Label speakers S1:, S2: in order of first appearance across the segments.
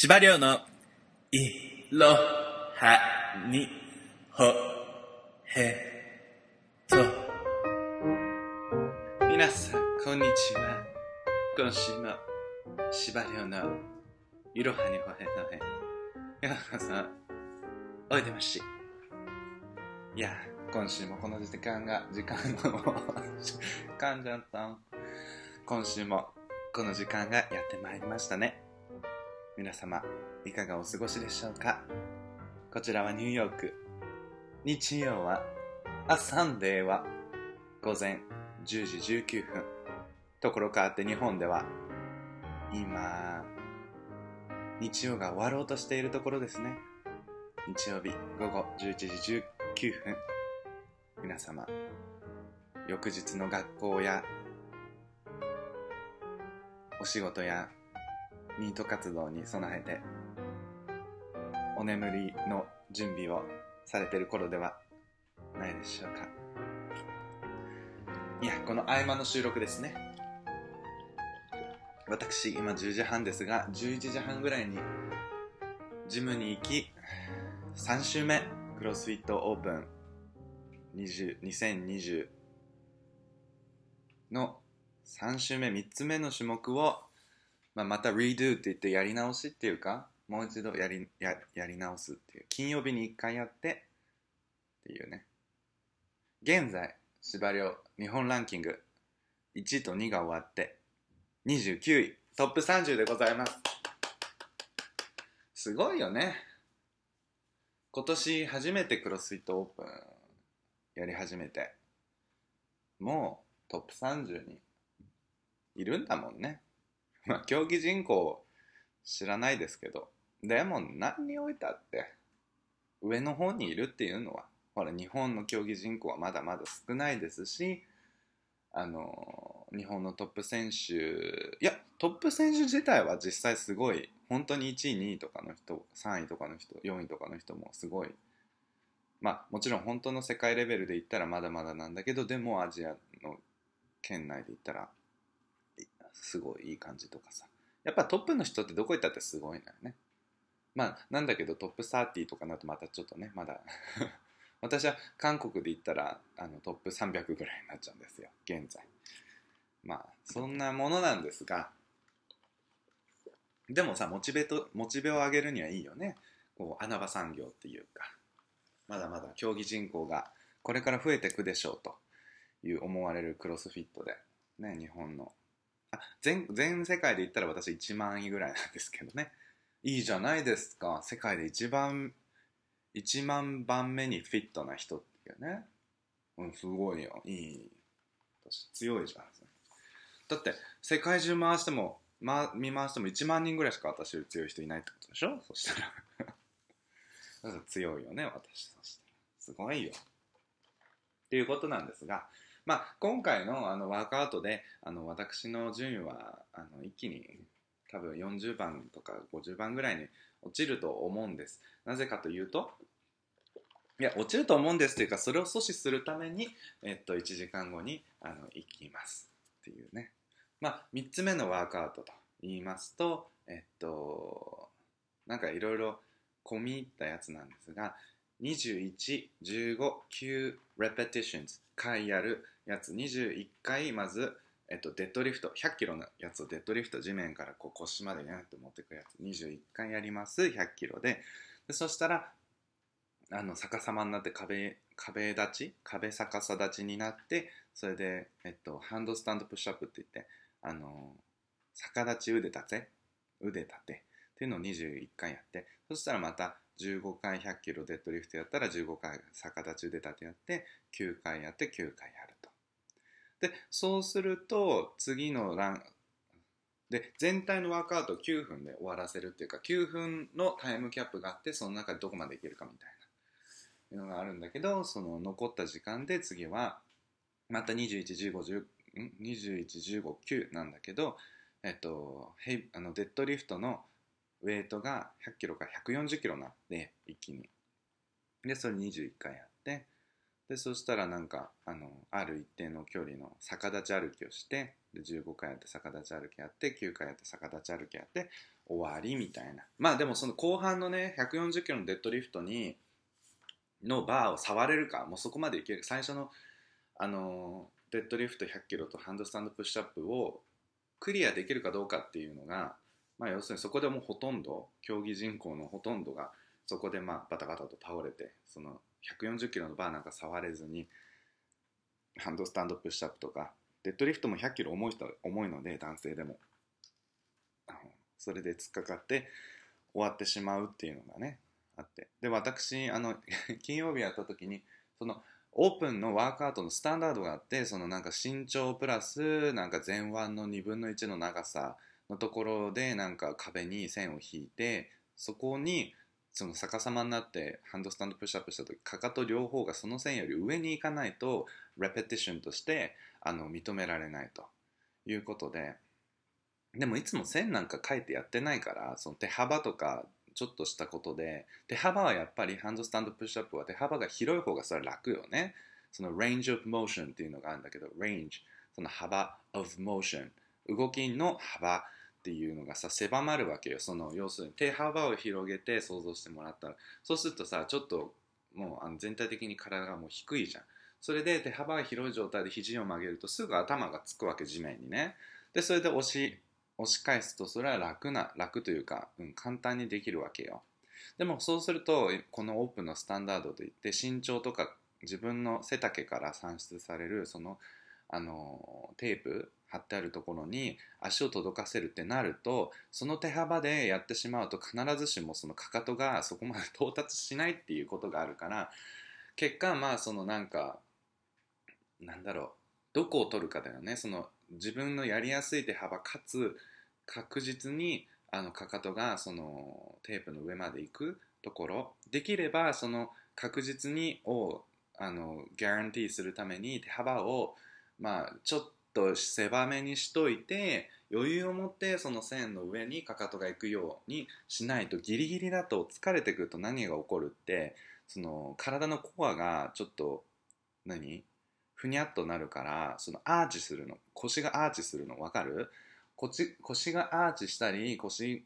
S1: 司馬のいろはにほへと。
S2: 皆さん、こんにちは。今週も司馬遼のいろはにほへとへ。ようこそ、おいでまし。いや、今週もこの時間が、時間の、噛んじゃった。今週もこの時間がやってまいりましたね。皆様、いかがお過ごしでしょうか？こちらはニューヨーク。日曜は、あ、サンデーは、午前10時19分。ところ変わって日本では、今、日曜が終わろうとしているところですね。日曜日午後11時19分。皆様、翌日の学校や、お仕事やニート活動に備えてお眠りの準備をされてる頃ではないでしょうか。いやこの合間の収録ですね。私今10時半ですが11時半ぐらいにジムに行き3週目クロスフィットオープン20 2020の3週目3つ目の種目をまあ、また redo って言ってやり直しっていうか、もう一度やりややり直すっていう。金曜日に1回やってっていうね。現在、司馬日本ランキング1位と2が終わって29位、トップ30でございます。すごいよね。今年初めてクロスフィットオープンやり始めて、もうトップ30にいるんだもんね。まあ、競技人口知らないですけど、でも何においたって、上の方にいるっていうのは、ほら、日本の競技人口はまだまだ少ないですし、あの、日本のトップ選手、いや、トップ選手自体は実際すごい、本当に1位、2位とかの人、3位とかの人、4位とかの人もすごい、まあ、もちろん本当の世界レベルで言ったらまだまだなんだけど、でもアジアの圏内で言ったらすごいいい感じとかさ。やっぱトップの人ってどこ行ったってすごいのよね。まあなんだけどトップ30とかなとまたちょっとねまだ 私は韓国で言ったらあのトップ300ぐらいになっちゃうんですよ。現在。まあそんなものなんですが。でもさモチベとモチベを上げるにはいいよね。こう穴場産業っていうか。まだまだ競技人口がこれから増えていくでしょうという思われるクロスフィットでね日本のあ全全世界で言ったら私1万位ぐらいなんですけどね。いいじゃないですか。世界で一番1万番目にフィットな人っていうね。うんすごいよ。いい。私強いじゃんだって世界中回しても、ま、見回しても1万人ぐらいしか私より強い人いないってことでしょ？そしたら 強いよね私。そしたら。すごいよ。っていうことなんですがまあ、今回のあのワークアウトであの私の順位はあの一気に多分40番とか50番ぐらいに落ちると思うんです。なぜかというと、いや、落ちると思うんですというか、それを阻止するために、えっと、1時間後にあの行きますっていうね。まあ、3つ目のワークアウトと言いますと、えっと、なんかいろいろ込み入ったやつなんですが、21、15、9 repetitions 回やるやつ。21回まず、えっと、デッドリフト。100キロのやつをデッドリフト。地面からこう腰までねって持っていくやつ。21回やります。100キロで。でそしたらあの逆さまになって壁壁立ち？壁逆さ立ちになってそれで、えっと、ハンドスタンドプッシュアップって言ってあの逆立ち腕立て？腕立て。っていうのを21回やって。そしたらまた15回100キロデッドリフトやったら15回逆立ち腕立てやって9回やって9回やる。と。で、そうすると次のラン、で、全体のワークアウトを9分で終わらせるっていうか、9分のタイムキャップがあって、その中でどこまでいけるかみたいな、のがあるんだけど、その残った時間で次は、また21、15、10、21、15、9なんだけど、えっと、ヘイあのデッドリフトのウェイトが100キロから140キロなんで、一気に。で、それ21回やって、で、そしたらなんか、あの、ある一定の距離の逆立ち歩きをして、で15回やって逆立ち歩きやって9回やって逆立ち歩きやって終わりみたいな。まあでもその後半のね140キロのデッドリフトにのバーを触れるかもうそこまでいける。最初のあのデッドリフト100キロとハンドスタンドプッシュアップをクリアできるかどうかっていうのが、まあ、要するにそこでもうほとんど競技人口のほとんどがそこでまあバタバタと倒れてその140キロのバーなんか触れずにハンドスタンドプッシュアップとかデッドリフトも100キロ重い人は重いので男性でも。それで突っかかって終わってしまうっていうのがねあって。で私あの 金曜日やった時にそのオープンのワークアウトのスタンダードがあってそのなんか身長プラスなんか前腕の2分の1の長さのところでなんか壁に線を引いてそこにその逆さまになってハンドスタンドプッシュアップした時かかと両方がその線より上に行かないとレペティションとしてあの認められないと。いうことで。でもいつも線なんか書いてやってないからその手幅とかちょっとしたことで。手幅はやっぱりハンドスタンドプッシュアップは手幅が広い方がそれは楽よね。その range of motion っていうのがあるんだけど range その幅 of motion 動きの幅っていうのがさ狭まるわけよ。その要するに手幅を広げて想像してもらったら。そうするとさちょっともうあの全体的に体がもう低いじゃん。それで手幅が広い状態で肘を曲げるとすぐ頭がつくわけ地面にね。でそれで押し押し返すとそれは楽な楽というか、うん、簡単にできるわけよ。でもそうするとこのオープンのスタンダードといって身長とか自分の背丈から算出されるそのあのテープ貼ってあるところに足を届かせるってなるとその手幅でやってしまうと必ずしもそのかかとがそこまで到達しないっていうことがあるから結果まあそのなんかなんだろうどこを取るかだよね。その自分のやりやすい手幅かつ確実にあのかかとがそのテープの上まで行くところ。できればその確実にをあのギャランティーするために手幅をまあちょっとと狭めにしといて余裕を持ってその線の上にかかとが行くようにしないとギリギリだと疲れてくると何が起こるってその体のコアがちょっと何？ふにゃっとなるからそのアーチするの。腰がアーチするの。分かる？腰腰がアーチしたり腰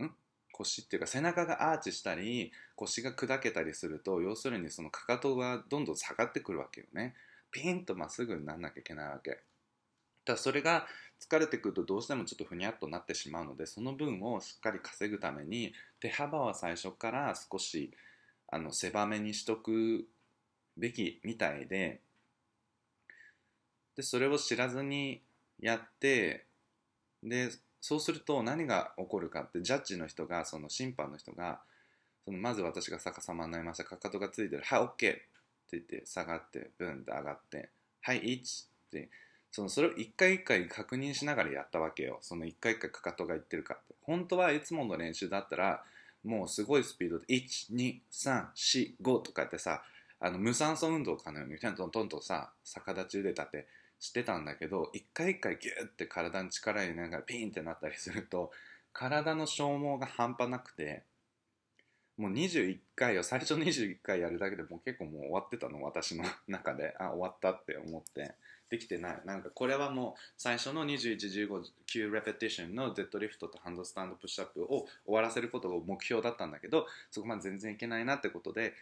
S2: ん？腰っていうか背中がアーチしたり腰が砕けたりすると要するにそのかかとがどんどん下がってくるわけよね。ピンとまっすぐにならなきゃいけないわけ。だそれが疲れてくるとどうしてもちょっとふにゃっとなってしまうのでその分をしっかり稼ぐために手幅は最初から少しあの狭めにしとくべきみたいででそれを知らずにやってでそうすると何が起こるかってジャッジの人がその審判の人がそのまず私が逆さまになりました。かかとがついてる「はい OK」って言って下がってブンって上がって「はい1」ってそのそれを一回一回確認しながらやったわけよ。その一回一回かかとがいってるかって。本当はいつもの練習だったらもうすごいスピードで12345とかってさあの無酸素運動かのようにトントンとさ逆立ち腕立てしてたんだけど一回一回ギュッて体に力入れながらピンってなったりすると体の消耗が半端なくてもう21回を最初21回やるだけでもう結構もう終わってたの私の中で。あ終わったって思って。できてない。なんかこれはもう最初の21、15、9レペティションのデッドリフトとハンドスタンドプッシュアップを終わらせることが目標だったんだけどそこまで全然いけないなってことで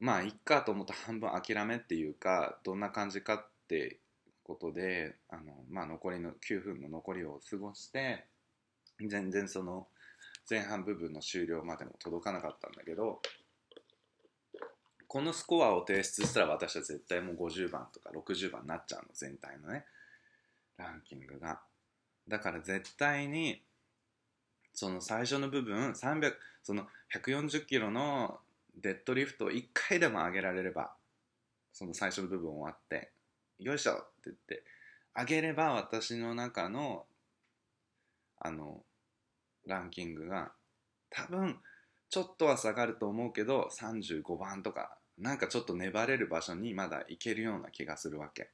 S2: まあいっかと思った半分諦めっていうかどんな感じかってことであの、まあ、残りの9分の残りを過ごして全然その前半部分の終了までも届かなかったんだけどこのスコアを提出したら私は絶対もう50番とか60番になっちゃうの全体のね。ランキングが。だから絶対にその最初の部分300その140キロのデッドリフトを1回でも上げられればその最初の部分終わってよいしょって言ってあげれば私の中のあのランキングが多分ちょっとは下がると思うけど35番とかなんかちょっと粘れる場所にまだ行けるような気がするわけ。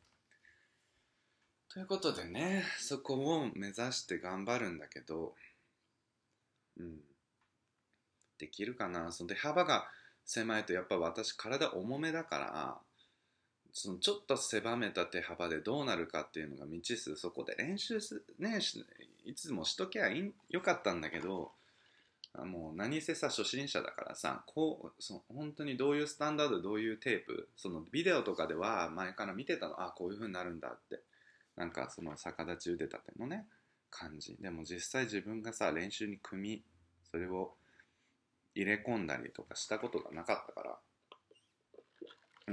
S2: ということでねそこを目指して頑張るんだけどうん。できるかな？そで幅が狭いとやっぱ私体重めだからそのちょっと狭めた手幅でどうなるかっていうのが未知数。そこで練習す、ね、いつもしときゃいいよかったんだけどもう何せさ初心者だからさこうそ本当にどういうスタンダードどういうテープそのビデオとかでは前から見てたのあこういう風になるんだって。なんかその逆立ち腕立てのね感じ。でも実際自分がさ練習に組みそれを入れ込んだりとかしたことがなかったから。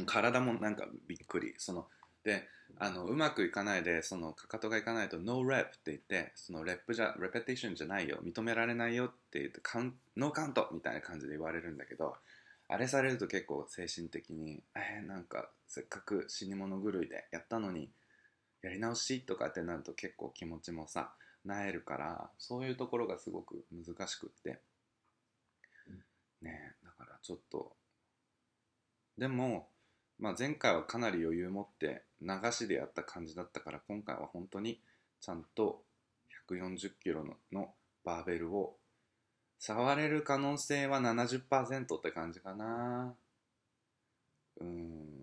S2: 体もなんかびっくり。そのであのうまくいかないでそのかかとがいかないと No rep って言ってそのレップじゃレペティションじゃないよ認められないよって言ってカンノーカウントみたいな感じで言われるんだけどあれされると結構精神的にえー、なんかせっかく死に物狂いでやったのにやり直しとかってなると結構気持ちもさなえるからそういうところがすごく難しくって。ねだからちょっとでもまあ、前回はかなり余裕持って流しでやった感じだったから今回は本当にちゃんと140キロのバーベルを触れる可能性は70%って感じかな。うん。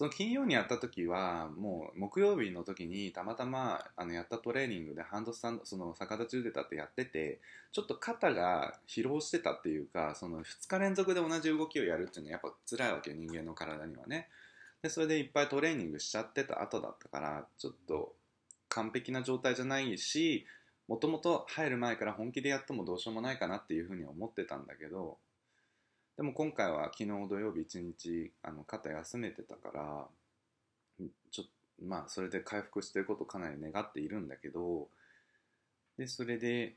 S2: その金曜にやった時はもう木曜日の時にたまたまあのやったトレーニングでハンドスタンドその逆立ち腕立てやっててちょっと肩が疲労してたっていうかその2日連続で同じ動きをやるっていうのはやっぱ辛いわけ人間の体にはね。でそれでいっぱいトレーニングしちゃってた後だったからちょっと完璧な状態じゃないしもともと入る前から本気でやってもどうしようもないかなっていうふうに思ってたんだけどでも今回は昨日土曜日一日あの肩休めてたからちょまあそれで回復してることかなり願っているんだけどでそれで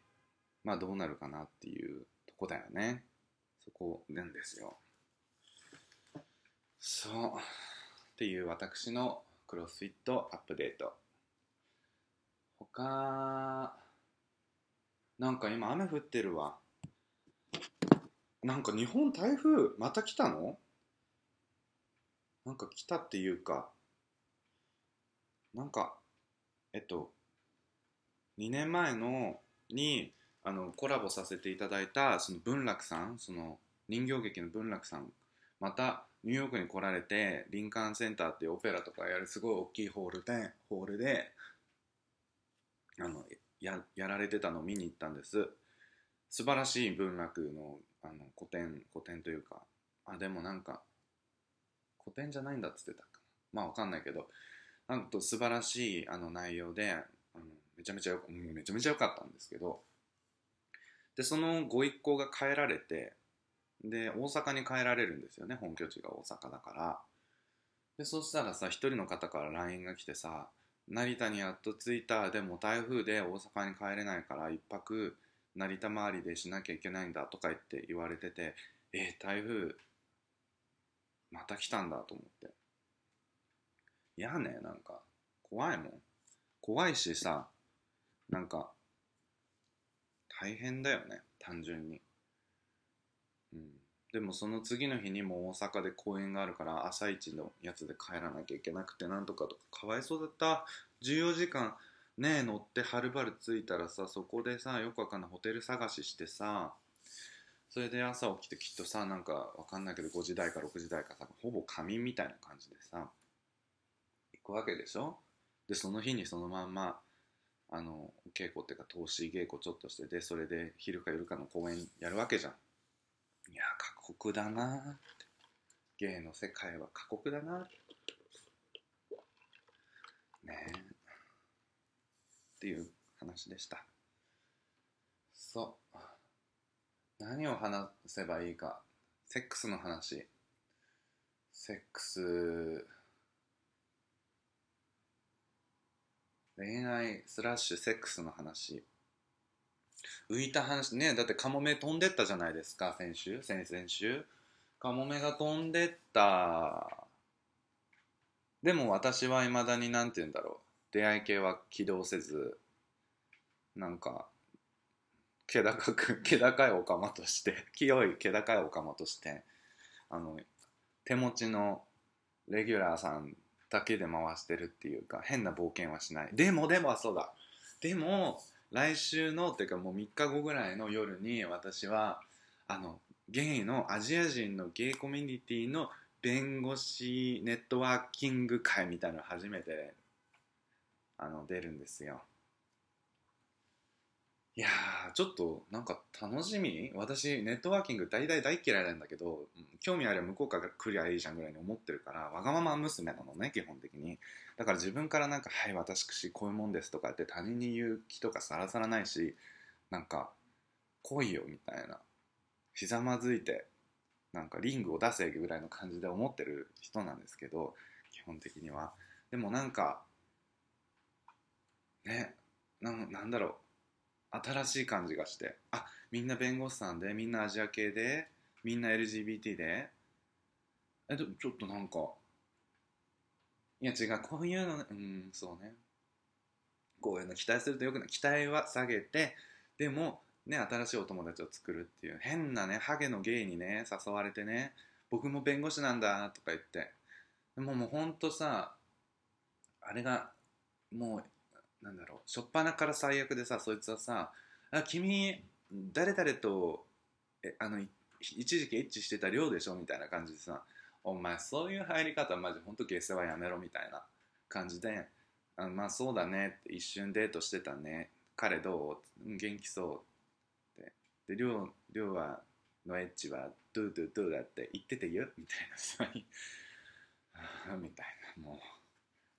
S2: まあどうなるかなっていうとこだよね。そこなんですよ。そう。っていう私のクロスフィットアップデート。他なんか今雨降ってるわ。なんか日本台風また来たの？なんか来たっていうか、なんか、えっと、2年前のにあのコラボさせていただいたその文楽さん、その人形劇の文楽さん、またニューヨークに来られて、リンカーンセンターっていうオペラとかやるすごい大きいホールで、ホールで、あの、ややられてたのを見に行ったんです。素晴らしい文楽のあの古典古典というかあでもなんか古典じゃないんだっつってたかな。まあわかんないけどなんと素晴らしいあの内容であのめちゃめちゃよめちゃめちゃ良かったんですけどでそのご一行が帰られてで大阪に帰られるんですよね本拠地が大阪だから。でそしたらさ一人の方から LINE が来てさ成田にやっと着いたでも台風で大阪に帰れないから一泊成田周りでしなきゃいけないんだとか言って言われててえー、台風また来たんだと思って。嫌ねなんか怖いもん。怖いしさなんか大変だよね単純に。うん。でもその次の日にも大阪で公演があるから朝一のやつで帰らなきゃいけなくてなんとかとかかわいそうだった。14時間ね乗ってはるばる着いたらさそこでさよくわかんないホテル探ししてさそれで朝起きてきっとさなんかわかんないけど5時台か6時台かさほぼ仮眠みたいな感じでさ行くわけでしょ？でその日にそのまんまあの稽古っていうか投資稽古ちょっとしてでそれで昼か夜かの公演やるわけじゃん。いや過酷だなって。芸の世界は過酷だなねえ。っていう話でした。そう。何を話せばいいか。セックスの話。セックス。恋愛スラッシュセックスの話。浮いた話。ねだってカモメ飛んでったじゃないですか。先週。先々週。カモメが飛んでった。でも私はいまだに何て言うんだろう。出会い系は起動せずなんか気高く 気高いオカマとして清い気高いオカマとしてあの手持ちのレギュラーさんだけで回してるっていうか変な冒険はしない。でもでもそうだ。でも来週のっていうかもう3日後ぐらいの夜に私はあのゲイのアジア人のゲイコミュニティの弁護士ネットワーキング会みたいなの初めてあの出るんですよ。いやーちょっとなんか楽しみ。私ネットワーキング大大大嫌いなんだけど興味あれば向こうから来りゃいいじゃんぐらいに思ってるからわがまま娘なのね基本的に。だから自分からなんか「はい私くしこういうもんです」とかって他人に言う気とかさらさらないしなんか「来いよ」みたいな。ひざまずいてなんかリングを出せぐらいの感じで思ってる人なんですけど基本的には。でもなんかねななんだろう。新しい感じがして。あみんな弁護士さんでみんなアジア系でみんな LGBT で。えちょちょっとなんかいや違う。こういうのねうんそうね。こういうの期待するとよくない。期待は下げてでもね新しいお友達を作るっていう変なねハゲのゲイにね誘われてね僕も弁護士なんだとか言って。でももうほんとさあれがもうなんだろう初っ端から最悪でさそいつはさ「あ君誰々とえあの一時期エッチしてた量でしょ」みたいな感じでさ「お前そういう入り方マジほんと下世話やめろ」みたいな感じで「あまあそうだね」って一瞬デートしてたね彼どう元気そうってで量量はのエッチはドゥドゥドゥだって言っててよみたいなさ みたいなもう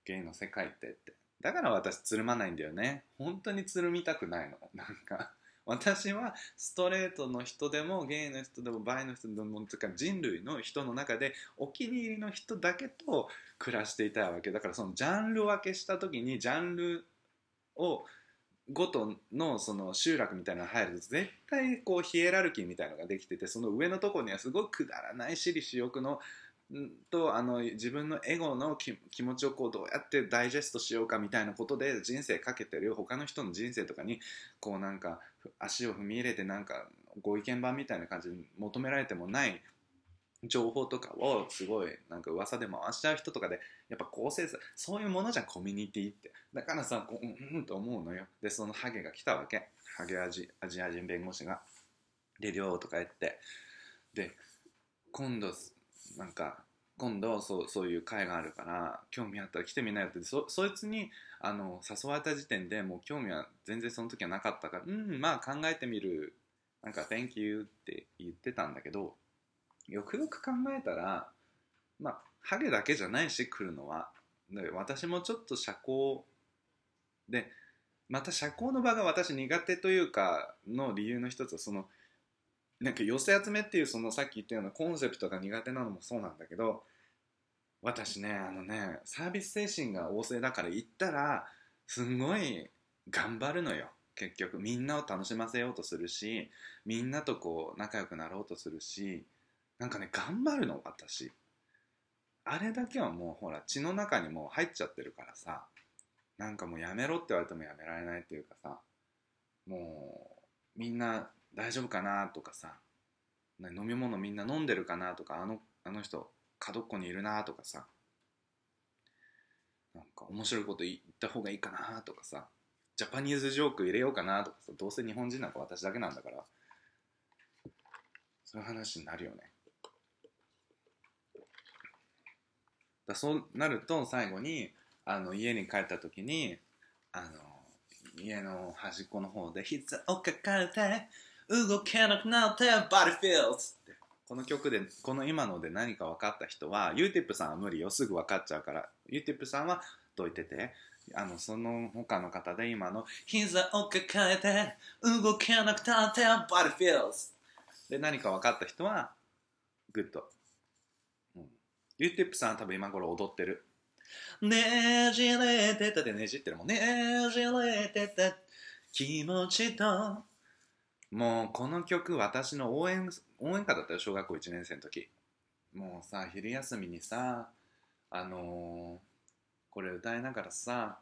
S2: ゲイの世界ってって。だから私つるまないんだよね。本当につるみたくないの。なんか私はストレートの人でもゲイの人でもバイの人でもつか人類の人の中でお気に入りの人だけと暮らしていたいわけ。だからそのジャンル分けした時にジャンルをごとのその集落みたいなのが入ると絶対こうヒエラルキーみたいなのができててその上のとこにはすごいくだらない私利私欲のとあの自分のエゴの気持ちをこうどうやってダイジェストしようかみたいなことで人生かけてる他の人の人生とかにこうなんか足を踏み入れてなんかご意見番みたいな感じに求められてもない情報とかをすごいなんか噂で回しちゃう人とかでやっぱ構成さそういうものじゃんコミュニティってだからさこううんうんと思うのよでそのハゲが来たわけハゲアジアジア人弁護士がで寮とか言ってで今度なんか今度そうそういう会があるから興味あったら来てみなよってそそいつにあの誘われた時点でもう興味は全然その時はなかったからうんまあ考えてみる。なんか「Thank you」って言ってたんだけどよくよく考えたらまあハゲだけじゃないし来るのは。私もちょっと社交でまた社交の場が私苦手というかの理由の一つはそのなんか寄せ集めっていうそのさっき言ったようなコンセプトが苦手なのもそうなんだけど私ねあのねサービス精神が旺盛だから行ったらすんごい頑張るのよ。結局みんなを楽しませようとするしみんなとこう仲良くなろうとするしなんかね頑張るの私。あれだけはもうほら血の中にもう入っちゃってるからさなんかもうやめろって言われてもやめられないっていうかさもうみんな大丈夫かなとかさ飲み物みんな飲んでるかなとかあのあの人角っこにいるなとかさなんか面白いこと言った方がいいかなとかさJapanese joke 入れようかなとかさどうせ日本人なんか私だけなんだからそういう話になるよね。だそうなると最後にあの家に帰った時にあの家の端っこの方で膝を抱えて動けなくなって Body Feels って。この曲でこの今ので何か分かった人はユーティップさんは無理よすぐ分かっちゃうから。ユーティップさんはどいてて。あのその他の方で今の膝を抱えて動けなくなって Body Feels で何か分かった人は good、うん、ユーティップさんは多分今頃踊ってる。ねじれてたでねじってるもん。ねじれてた。気持ちともうこの曲私の応援応援歌だったよ小学校1年生の時。もうさ昼休みにさあのーこれ歌いながらさ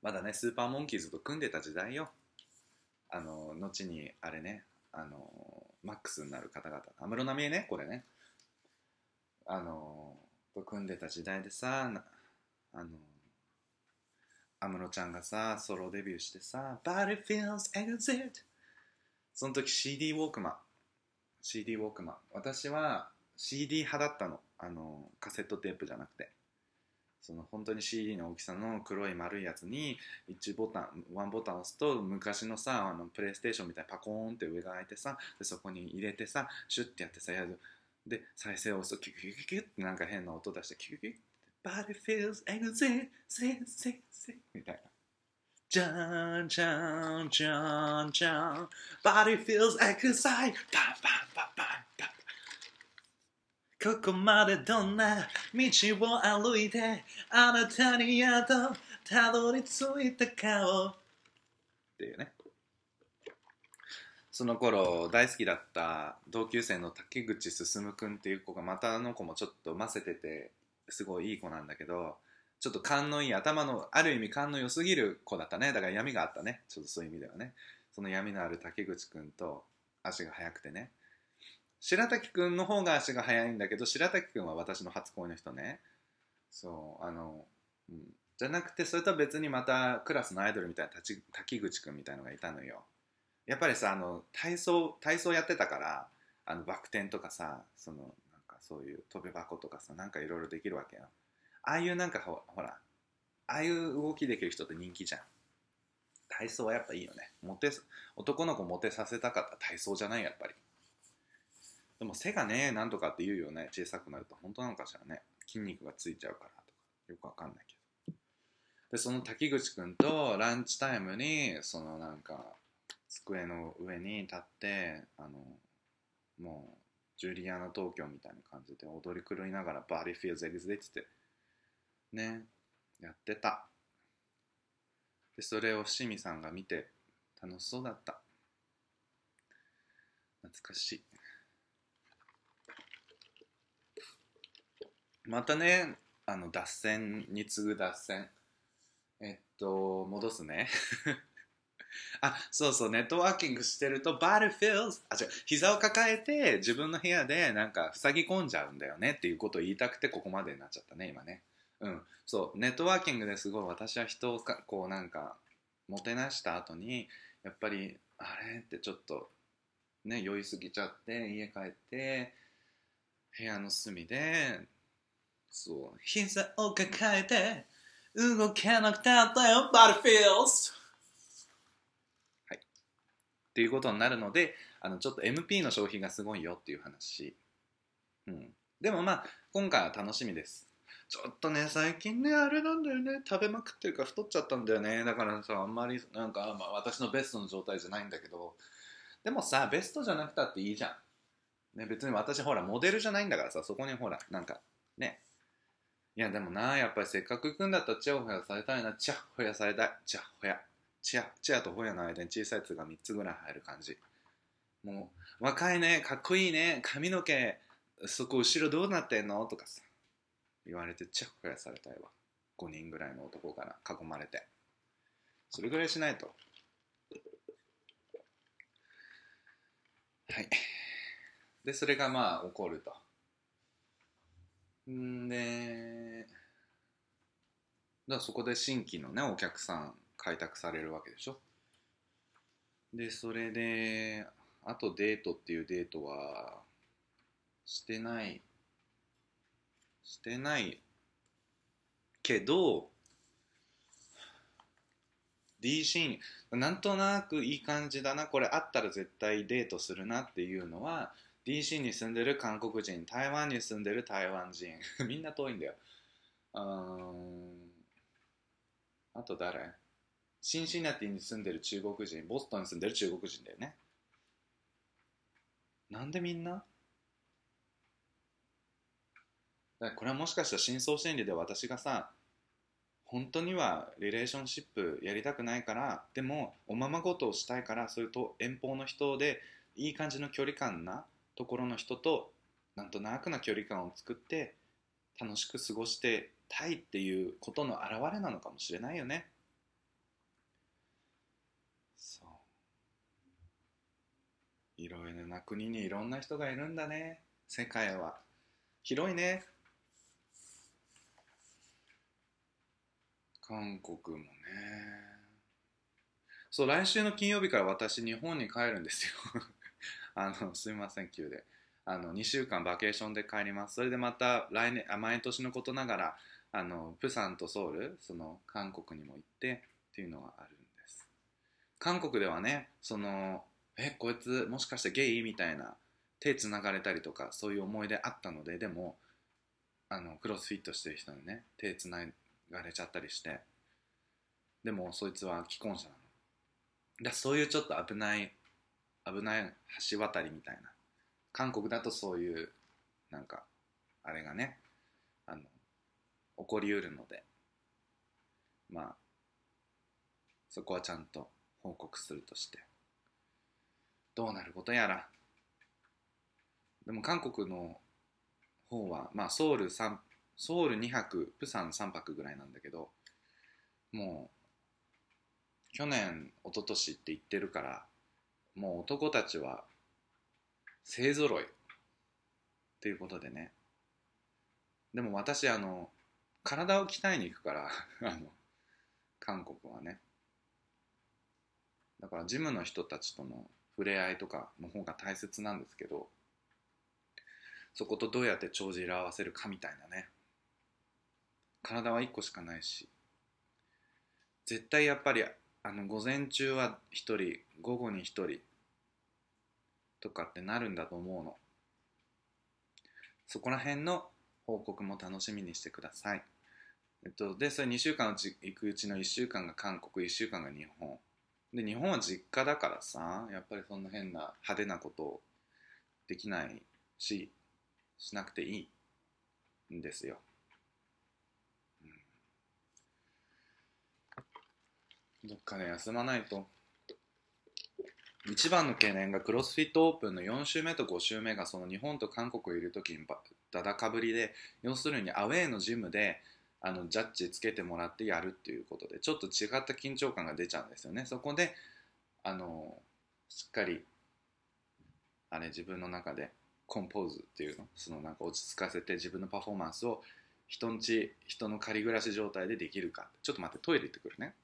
S2: まだねスーパーモンキーズと組んでた時代よ。あのー後にあれねあのーマックスになる方々。安室奈美恵ねこれね。あのと組んでた時代でさあの安室ちゃんがさソロデビューしてさ「Battlefields Exit」その時 CD ウォークマン。CD ウォークマン。私は CD 派だったの。あのカセットテープじゃなくて。その本当に CD の大きさの黒い丸いやつに1ボタン1ボタン押すと昔のさあのプレイステーションみたいにパコーンって上が開いてさでそこに入れてさシュッてやってさやる。で再生を押すとキュキュキュキュってなんか変な音出してキュキュキュ Body feels exit, say, say, say みたいな。じゃんじゃんじゃんじゃん Body feels excited パンパンパンパンパンここまでどんな道を歩いてあなたにやっとたどり着いたかをっていうね。その頃大好きだった同級生の竹口進くんっていう子がまたあの子もちょっとませててすごいいい子なんだけどちょっと勘のいい頭のある意味勘の良すぎる子だったね。だから闇があったね。ちょっとそういう意味ではね。その闇のある竹口くんと足が速くてね。白滝くんの方が足が速いんだけど白滝くんは私の初恋の人ね。そうあの、うん、じゃなくてそれとは別にまたクラスのアイドルみたいな滝口くんみたいのがいたのよ。やっぱりさあの体操体操やってたからあのバク転とかさそのなんかそういう飛び箱とかさなんかいろいろできるわけよ。ああいうなんかほほらああいう動きできる人って人気じゃん。体操はやっぱいいよね。モテ男の子モテさせたかった体操じゃないやっぱり。でも背がねなんとかって言うよね。小さくなると本当なのかしらね。筋肉がついちゃうからとか。よくわかんないけど。でその滝口くんとランチタイムにそのなんか机の上に立ってあのもうジュリアナ東京みたいな感じで踊り狂いながらバディフィーズエグゼってねやってた。でそれを清水さんが見て楽しそうだった。懐かしい。またねあの脱線に次ぐ脱線。えっと戻すね。あそうそうネットワーキングしてるとバルフィルズあ違う膝を抱えて自分の部屋でなんか塞ぎ込んじゃうんだよねっていうことを言いたくてここまでになっちゃったね今ね。うん。そうネットワーキングですごい私は人をかこうなんかもてなした後にやっぱりあれってちょっとね酔いすぎちゃって家帰って部屋の隅でそう膝を抱えて動けなくなったよ Body Feels はい。っていうことになるのであのちょっと MP の消費がすごいよっていう話。うん。でもまあ今回は楽しみです。ちょっとね最近ねあれなんだよね。食べまくってるから太っちゃったんだよね。だからさあんまりなんか、まあ、私のベストの状態じゃないんだけど。でもさベストじゃなくたっていいじゃん、ね、別に私ほらモデルじゃないんだからさそこにほらなんかね。いやでもなやっぱりせっかく行くんだったらチヤホヤされたいな。チヤホヤされたい。チヤホヤ。チヤチヤとホヤの間に小さい「つ」が3つぐらい入る感じ。もう若いねかっこいいね。髪の毛そこ後ろどうなってんの？とかさ。言われてチャッホヤされたいわ。5人ぐらいの男から囲まれて。それぐらいしないと。はい。でそれがまあ起こると。んでだそこで新規のねお客さん開拓されるわけでしょ。でそれであとデートっていうデートはしてないしてないけど DC になんとなくいい感じだなこれあったら絶対デートするなっていうのは DC に住んでる韓国人台湾に住んでる台湾人 みんな遠いんだよ。うんあと誰？シンシナティに住んでる中国人ボストンに住んでる中国人だよね。なんでみんな？だこれはもしかしたら深層心理で私がさ本当にはリレーションシップやりたくないからでもおままごとをしたいからそういうと遠方の人でいい感じの距離感なところの人となんとなくな距離感を作って楽しく過ごしてたいっていうことの表れなのかもしれないよね。そう。いろいろな国にいろんな人がいるんだね。世界は。広いね。韓国もね。そう来週の金曜日から私日本に帰るんですよ。あのすみません急で。あの2週間バケーションで帰ります。それでまた来年あ毎年のことながらあのプサンとソウルその韓国にも行ってっていうのがあるんです。韓国ではねそのえこいつもしかしてゲイみたいな手つながれたりとかそういう思い出あったのででもあのクロスフィットしてる人にね手つないがれちゃったりして。でもそいつは既婚者なの。だそういうちょっと危ない危ない橋渡りみたいな。韓国だとそういうなんかあれがねあの起こりうるので。まあそこはちゃんと報告するとして。どうなることやら。でも韓国の方はまあソウル3ソウル2泊プサン3泊ぐらいなんだけどもう去年一昨年って言ってるからもう男たちは勢ぞろいっていうことでね。でも私あの体を鍛えに行くから あの韓国はね。だからジムの人たちとの触れ合いとかの方が大切なんですけどそことどうやって帳尻を合わせるかみたいなね。体は1個しかないし絶対やっぱりあの午前中は1人午後に1人とかってなるんだと思うの。そこら辺の報告も楽しみにしてください。えっとでそれ2週間うち行くうちの1週間が韓国1週間が日本。で日本は実家だからさやっぱりそんな変な派手なことをできないししなくていいんですよ、うん、どっかで休まないと。一番の懸念がクロスフィットオープンの4週目と5週目がその日本と韓国いる時にだだかぶりで要するにアウェーのジムであのジャッジつけてもらってやるっていうことでちょっと違った緊張感が出ちゃうんですよね。そこであのしっかりあれ自分の中でコンポーズっていうのそのなんか落ち着かせて自分のパフォーマンスを人んち人の仮暮らし状態でできるか。ちょっと待ってトイレ行ってくるね。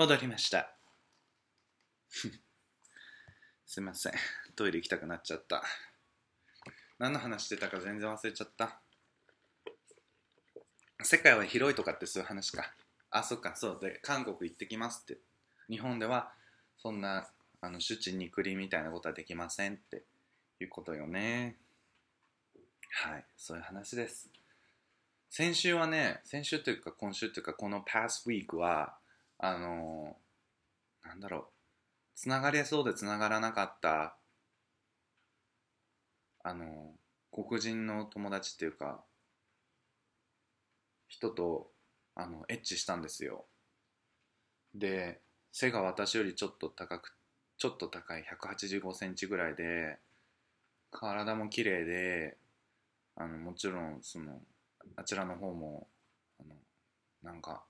S2: 戻りました。すいません。トイレ行きたくなっちゃった。何の話してたか全然忘れちゃった。世界は広いとかってそういう話か。あそっか。そうで韓国行ってきますって。日本ではそんなあの主治に栗みたいなことはできませんって。いうことよね。はい。そういう話です。先週はね先週というか今週というかこの past week はあのなんだろう。つながりそうでつながらなかったあの黒人の友達っていうか人とあのエッチしたんですよ。で背が私よりちょっと高くちょっと高い1 8 5センチぐらいで体も綺麗であのもちろんそのあちらの方もあのなんか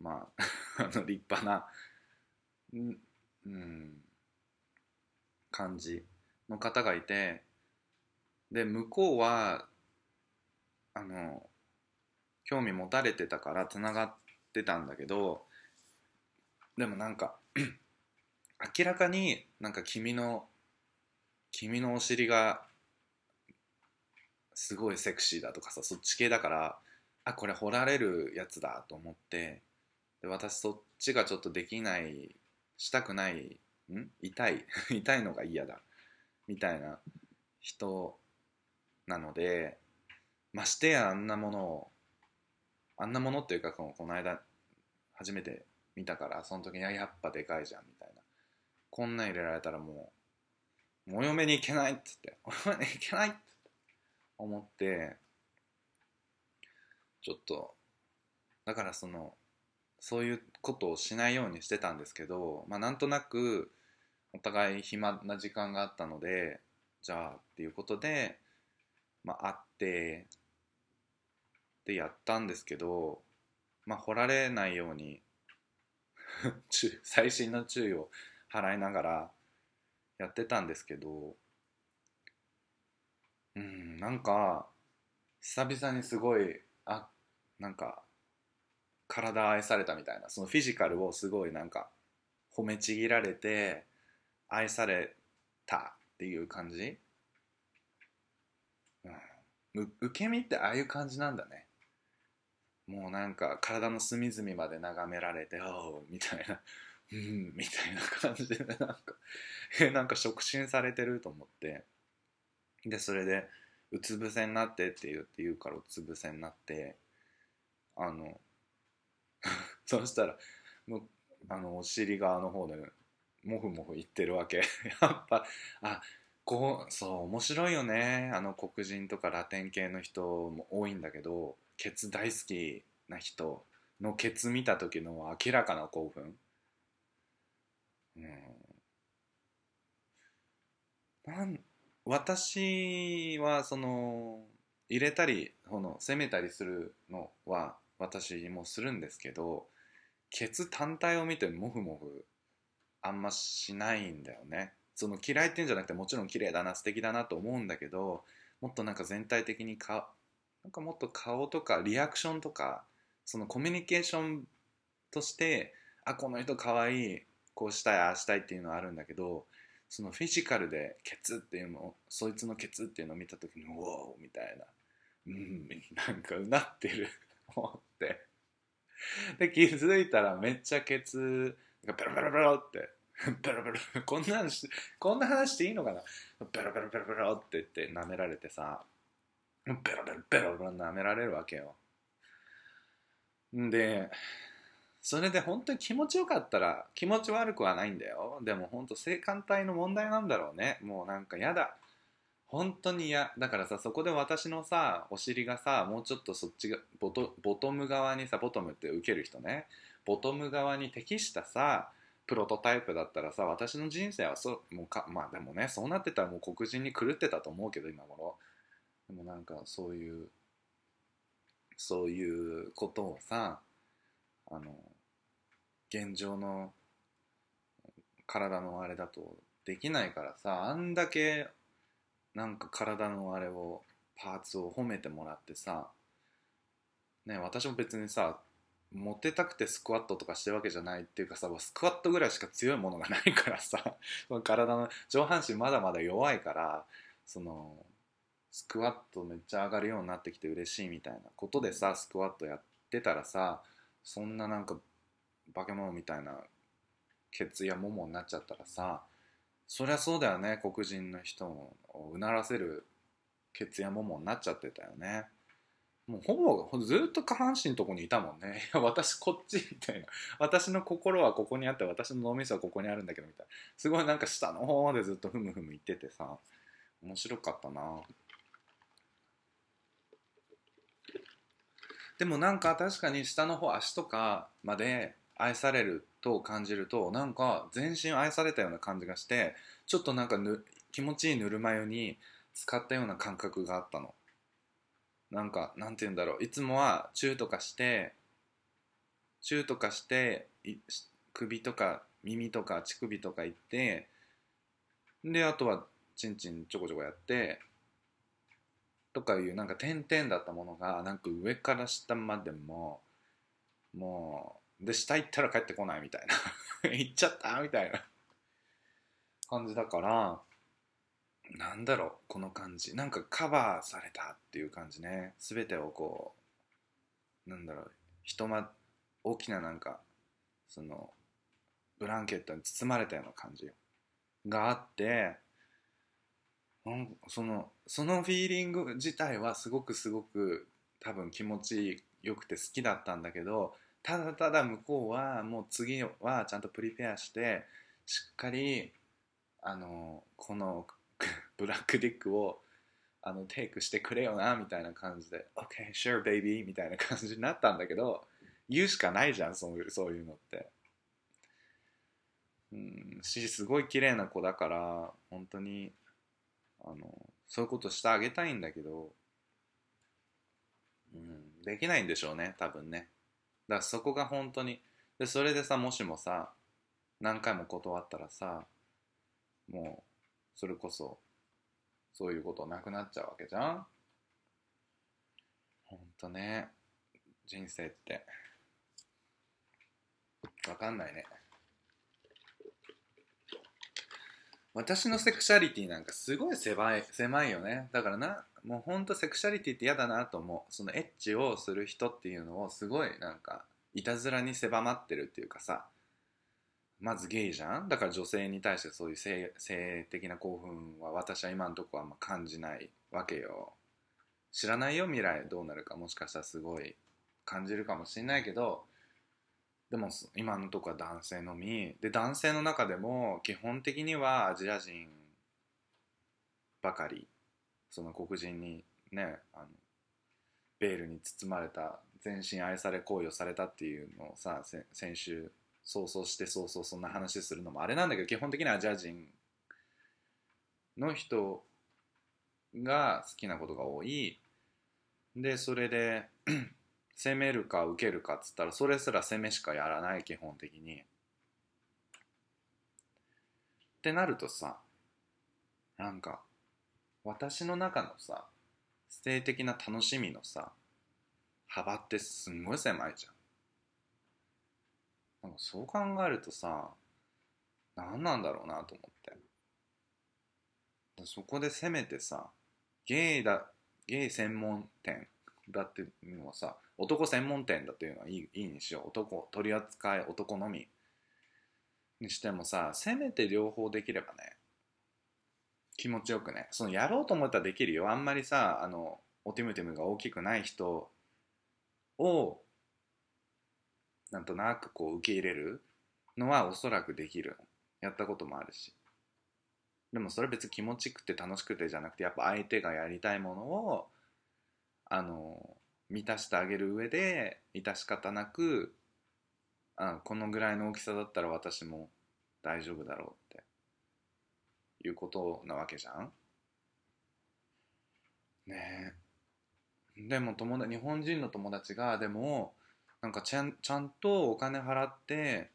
S2: まあ あの立派な、うん、感じの方がいてで向こうはあの興味持たれてたからつながってたんだけどでもなんか 明らかになんか君の君のお尻がすごいセクシーだとかさそっち系だからあこれ掘られるやつだと思ってで私そっちがちょっとできないしたくないん？痛い 痛いのが嫌だみたいな人なのでましてやあんなものをあんなものっていうかこのこの間初めて見たからその時にややっぱでかいじゃんみたいな。こんなん入れられたらもうもう嫁に行けないっつってお 嫁に行けないっって思ってちょっとだからそのそういうことをしないようにしてたんですけど、まあ、なんとなくお互い暇な時間があったのでじゃあっていうことで、まあ、会ってでやったんですけど、まあ、掘られないように 細心の注意を払いながらやってたんですけどうんなんか久々にすごいあなんか体愛されたみたいな。そのフィジカルをすごいなんか褒めちぎられて愛されたっていう感じ、うん、受け身ってああいう感じなんだね。もうなんか体の隅々まで眺められて「おう」みたいな「うん」みたいな感じでなんかなんか触診されてると思って。でそれで「うつ伏せになって」って言って言うからうつ伏せになってあのそしたらもうあのお尻側の方でモフモフ言ってるわけ。やっぱあこうそう面白いよね。あの黒人とかラテン系の人も多いんだけどケツ大好きな人のケツ見た時の明らかな興奮。うん。なん私はその入れたりこの攻めたりするのは私もするんですけどケツ単体を見てモフモフあんましないんだよね。その嫌いっていうんじゃなくてもちろん綺麗だな素敵だなと思うんだけどもっとなんか全体的にかなんかもっと顔とかリアクションとかそのコミュニケーションとしてあこの人かわいいこうしたいああしたいっていうのはあるんだけどそのフィジカルでケツっていうのそいつのケツっていうのを見た時にうおーみたいなうんなんかうなってる。思って。で気づいたらめっちゃケツがペロペロペロってペロペロこんなんしこんな話していいのかな？ペロペロペロペロって言って舐められてさペロペロペロペロ舐められるわけよ。んでそれで本当に気持ちよかったら気持ち悪くはないんだよ。でも本当性感帯の問題なんだろうね。もうなんか嫌だ。本当に嫌。だからさそこで私のさお尻がさもうちょっとそっちがボトボトム側にさボトムって受ける人ね。ボトム側に適したさプロトタイプだったらさ私の人生はそうもうかまあでもねそうなってたらもう黒人に狂ってたと思うけど今頃。でもなんかそういうそういうことをさあの現状の体のあれだとできないからさあんだけなんか体のあれをパーツを褒めてもらってさね私も別にさモテたくてスクワットとかしてるわけじゃないっていうかさスクワットぐらいしか強いものがないからさ 体の上半身まだまだ弱いからそのスクワットめっちゃ上がるようになってきて嬉しいみたいなことでさスクワットやってたらさそんななんか化け物みたいなケツやももになっちゃったらさそりゃそうだよね。黒人の人をうならせるケツやももになっちゃってたよね。もうほぼずっと下半身のとこにいたもんね。いや私こっちみたいな。私の心はここにあって私の脳みそはここにあるんだけどみたいな。すごいなんか下の方までずっとふむふむ言っててさ。面白かったな。でもなんか確かに下の方足とかまで愛されると感じるとなんか全身愛されたような感じがしてちょっとなんかぬ気持ちいいぬるま湯に使ったような感覚があったの。なんかなんて言うんだろう。いつもはチューとかしてチューとかして首とか耳とか乳首とかいってであとはチンチンちょこちょこやってとかいうなんか点々だったものがなんか上から下までももうで下行ったら帰ってこないみたいな。行っちゃったみたいな感じだからなんだろうこの感じ。なんかカバーされたっていう感じね。全てをこうなんだろう人ま大きななんかそのブランケットに包まれたような感じがあってなんそのそのフィーリング自体はすごくすごく多分気持ちよくて好きだったんだけどただただ向こうはもう次はちゃんとプリペアしてしっかりあのこの ブラックディックをあのテイクしてくれよなみたいな感じで OK sure baby みたいな感じになったんだけど言うしかないじゃんそういうそういうのって。うんしすごい綺麗な子だから本当にあのそういうことしてあげたいんだけどうんできないんでしょうね多分ね。だからそこが本当にでそれでさもしもさ何回も断ったらさもうそれこそそういうことなくなっちゃうわけじゃん？ほんとね。人生って。分かんないね。私のセクシャリティなんかすごい狭い狭いよね。だからなもうほんとセクシャリティって嫌だなと思う。そのエッチをする人っていうのをすごいなんかいたずらに狭まってるっていうかさまずゲイじゃん？だから女性に対してそういう性性的な興奮は私は今のとこはあんま感じないわけよ。知らないよ未来どうなるかもしかしたらすごい感じるかもしれないけどでも今のところは男性のみ。で男性の中でも基本的にはアジア人ばかり。その黒人にねあのベールに包まれた全身愛され行為をされたっていうのをさ先週想像してそうそうそんな話するのもあれなんだけど基本的にはアジア人の人が好きなことが多い。でそれで攻めるか受けるかっつったらそれすら攻めしかやらない基本的に。ってなるとさなんか私の中のさ性的な楽しみのさ幅ってすんごい狭いじゃん。なんかそう考えるとさ何なんだろうなと思ってそこでせめてさゲイだゲイ専門店だっていうのはさ男専門店だっていうのはいいいいにしよう。男取り扱い男のみ。にしてもさせめて両方できればね気持ちよくねそのやろうと思ったらできるよ。あんまりさあのオティムティムが大きくない人をなんとなくこう受け入れるのはおそらくできる。やったこともあるし。でもそれ別に気持ちくて楽しくてじゃなくてやっぱ相手がやりたいものをあの満たしてあげる上で致し方なくあこのぐらいの大きさだったら私も大丈夫だろうっていうことなわけじゃん。ねえ。でも友達日本人の友達がでもなんかちゃんちゃんとお金払って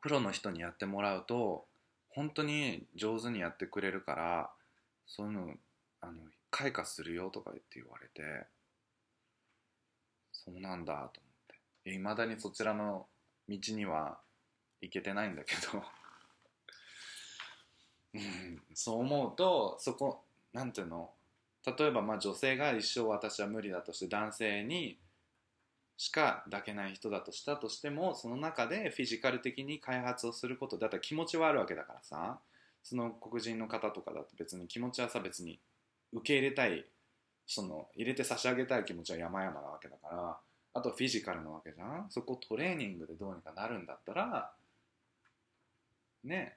S2: プロの人にやってもらうと本当に上手にやってくれるからそういうのあの開花するよとか言って言われてそうなんだと思って。いまだにそちらの道には行けてないんだけど。うん、そう思うとそこなんていうの？例えばまあ女性が一生私は無理だとして男性にしか抱けない人だとしたとしてもその中でフィジカル的に開発をすることだったら気持ちはあるわけだからさ。その黒人の方とかだと別に気持ちはさ別に受け入れたいその入れて差し上げたい気持ちは山々なわけだからあとフィジカルなわけじゃん？そこトレーニングでどうにかなるんだったらね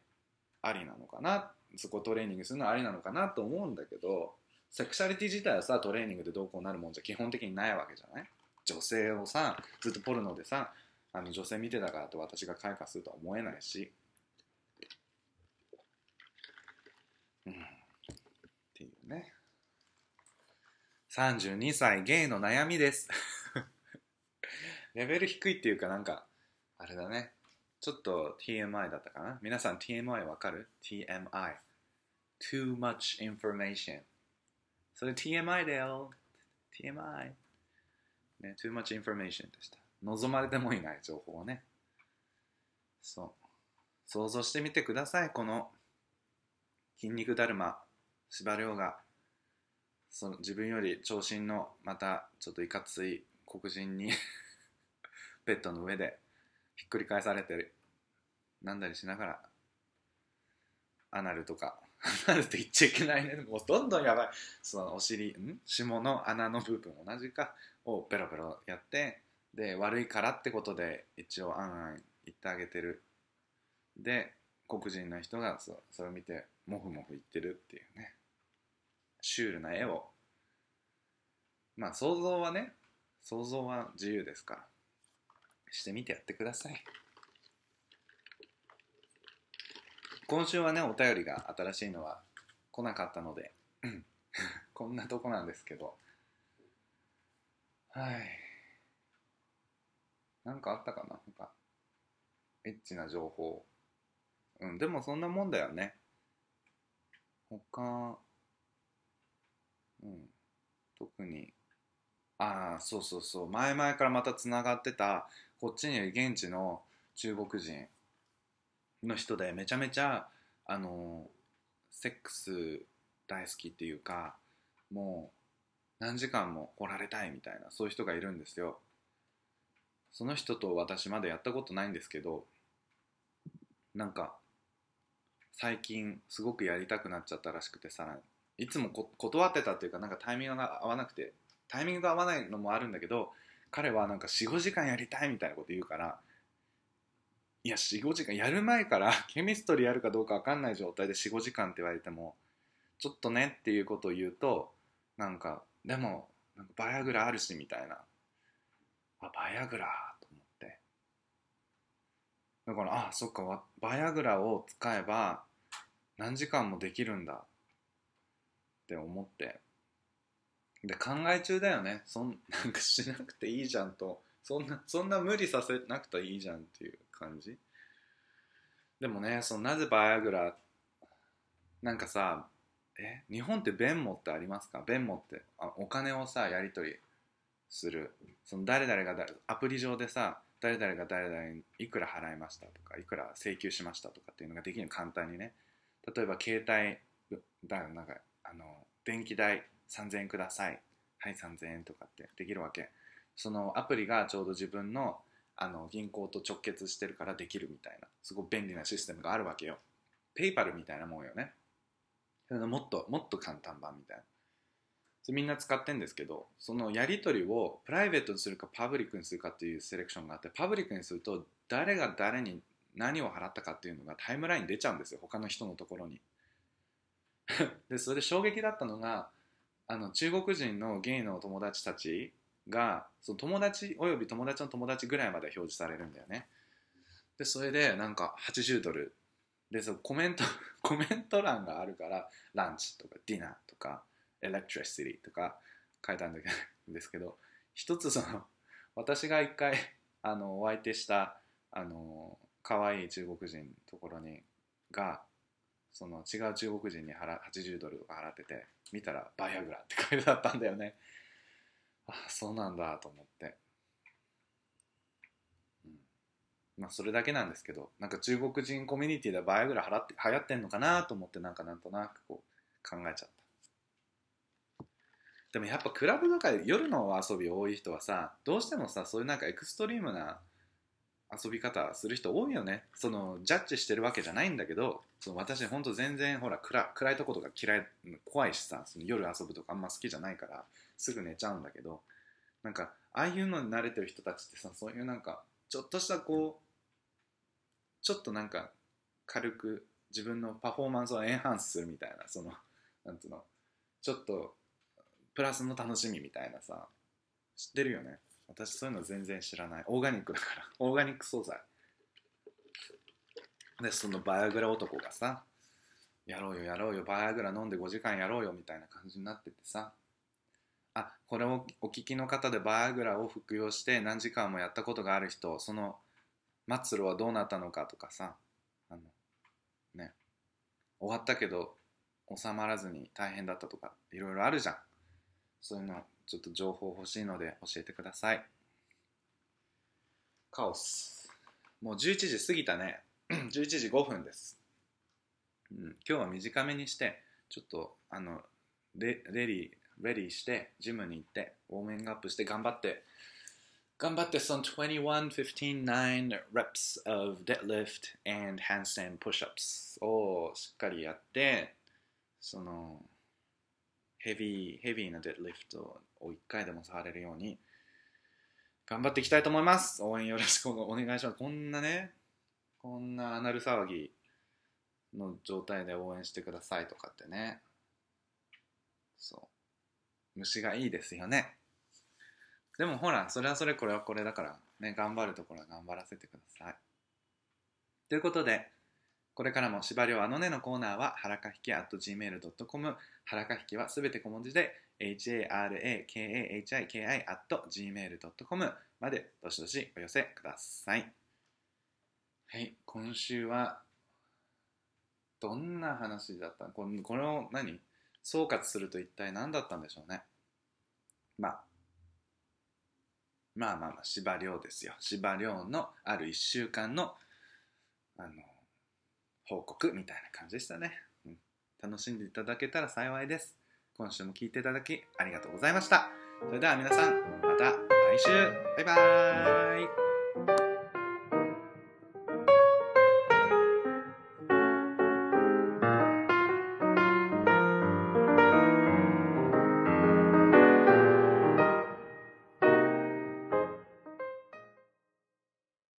S2: ありなのかな？そこトレーニングするのはありなのかなと思うんだけどセクシャリティ自体はさトレーニングでどうこうなるもんじゃ基本的にないわけじゃない？女性をさずっとポルノでさあの女性見てたからと私が開花するとは思えないし。うん。っていうね。32歳ゲイの悩みです。レベル低いっていうかなんかあれだね。ちょっと TMI だったかな？皆さん TMI わかる ?TMI Too much information それ TMI だよ。TMI ね Too much information でした。望まれてもいない情報をね。そう。想像してみてください。この筋肉だるま司馬遼が。その自分より長身のまたちょっといかつい黒人に ベッドの上でひっくり返されてる。なんだりしながらアナルとかアナルって言っちゃいけないね。もうどんどんやばい。そのお尻ん？下の穴の部分同じか。をペロペロやってで悪いからってことで一応あんあん言ってあげてる。で黒人の人がそそれを見てモフモフ言ってるっていうね。シュールな絵を。まあ想像はね想像は自由ですから。してみてやってください。今週はねお便りが新しいのは来なかったのでこんなとこなんですけど。はい。なんかあったかな？なんかエッチな情報。うんでもそんなもんだよね。他うん。特に。ああそうそうそう。前々からまたつながってたこっちにいる現地の中国人の人でめちゃめちゃあのセックス大好きっていうかもう何時間も来られたいみたいなそういう人がいるんですよ。その人と私まだやったことないんですけどなんか最近すごくやりたくなっちゃったらしくてさいつも断ってたっていうかなんかタイミングが合わなくてタイミングが合わないのもあるんだけど彼はなんか45時間やりたいみたいなこと言うからいや45時間やる前から ケミストリーやるかどうか分かんない状態で45時間って言われてもちょっとねっていうことを言うとなんかでもなんかバイアグラあるしみたいな。あバイアグラと思って。だからあそっかバイアグラを使えば何時間もできるんだ。って思って。で考え中だよね。そん なんかしなくていいじゃんと。そんなそんな無理させなくていいじゃんっていう感じ。でもねそのなぜバイアグラなんかさえ日本ってベンモってありますか？ベンモってあお金をさやり取りする。その誰々がアプリ上でさ誰々が誰々にいくら払いましたとかいくら請求しましたとかっていうのができるの簡単にね。例えば携帯だなんかあの電気代3000円ください。はい3000円とかってできるわけ。そのアプリがちょうど自分のあの銀行と直結してるからできるみたいなすごい便利なシステムがあるわけよ。ペイパルみたいなもんよね。もっともっと簡単版みたいな。それみんな使ってんですけどそのやり取りをプライベートにするかパブリックにするかっていうセレクションがあってパブリックにすると誰が誰に何を払ったかっていうのがタイムライン出ちゃうんですよ。他の人のところに。でそれで衝撃だったのがあの中国人のゲイの友達たちがその友達および友達の友達ぐらいまで表示されるんだよね。でそれでなんか80ドル。でそのコメント コメント欄があるからランチとかディナーとかエレクトリシティとか書いたんですけど一つその私が一回あのお相手したあの可愛い中国人のところにがその違う中国人に払80ドルとか払ってて見たらバイアグラって書いてあったんだよね。あそうなんだと思って、うん、まあそれだけなんですけどなんか中国人コミュニティでバイアグラ払って流行ってんのかなと思ってなんかなんとなくこう考えちゃった。でもやっぱクラブとか夜の遊び多い人はさどうしてもさそういうなんかエクストリームな遊び方する人多いよね。そのジャッジしてるわけじゃないんだけどその私本当全然ほら暗暗いとことか嫌い怖いしさその夜遊ぶとかあんま好きじゃないからすぐ寝ちゃうんだけどなんかああいうのに慣れてる人たちってさそういうなんかちょっとしたこうちょっとなんか軽く自分のパフォーマンスをエンハンスするみたいなそのなんていうのちょっとプラスの楽しみみたいなさ知ってるよね。私そういうの全然知らない。オーガニックだから。オーガニック素材。でそのバイアグラ男がさやろうよやろうよバイアグラ飲んで5時間やろうよみたいな感じになっててさ。あこれをお聞きの方でバイアグラを服用して何時間もやったことがある人その末路はどうなったのかとかさあのね。終わったけど収まらずに大変だったとかいろいろあるじゃん。そういうのちょっと情報欲しいので教えてください。カオス。もう11時過ぎたね。11時5分です、うん、今日は短めにしてちょっとあのレレディレディしてジムに行ってウォーミングアップして頑張って頑張ってその21、15、9 reps of deadlift and handstand push-ups をしっかりやってそのヘビーヘビーなデッドリフトを1回でも触れるように頑張っていきたいと思います。応援よろしくお願いします。こんなねこんなアナル騒ぎの状態で応援してくださいとかってね。そう。虫がいいですよね。でもほらそれはそれこれはこれだからね頑張るところは頑張らせてください。ということでこれからも司馬遼あのねのコーナーははらかひき at gmail.com はらかひきはすべて小文字で harakahiki at gmail.com までどしどしお寄せください。はい今週はどんな話だったこのこれを何？総括すると一体何だったんでしょうね。まあ。まあまあまあ司馬遼ですよ。司馬遼のある1週間のあの報告みたいな感じでしたね、うん、楽しんでいただけたら幸いです。今週も聴いていただきありがとうございました。それでは皆さんまた来週。バイバーイ。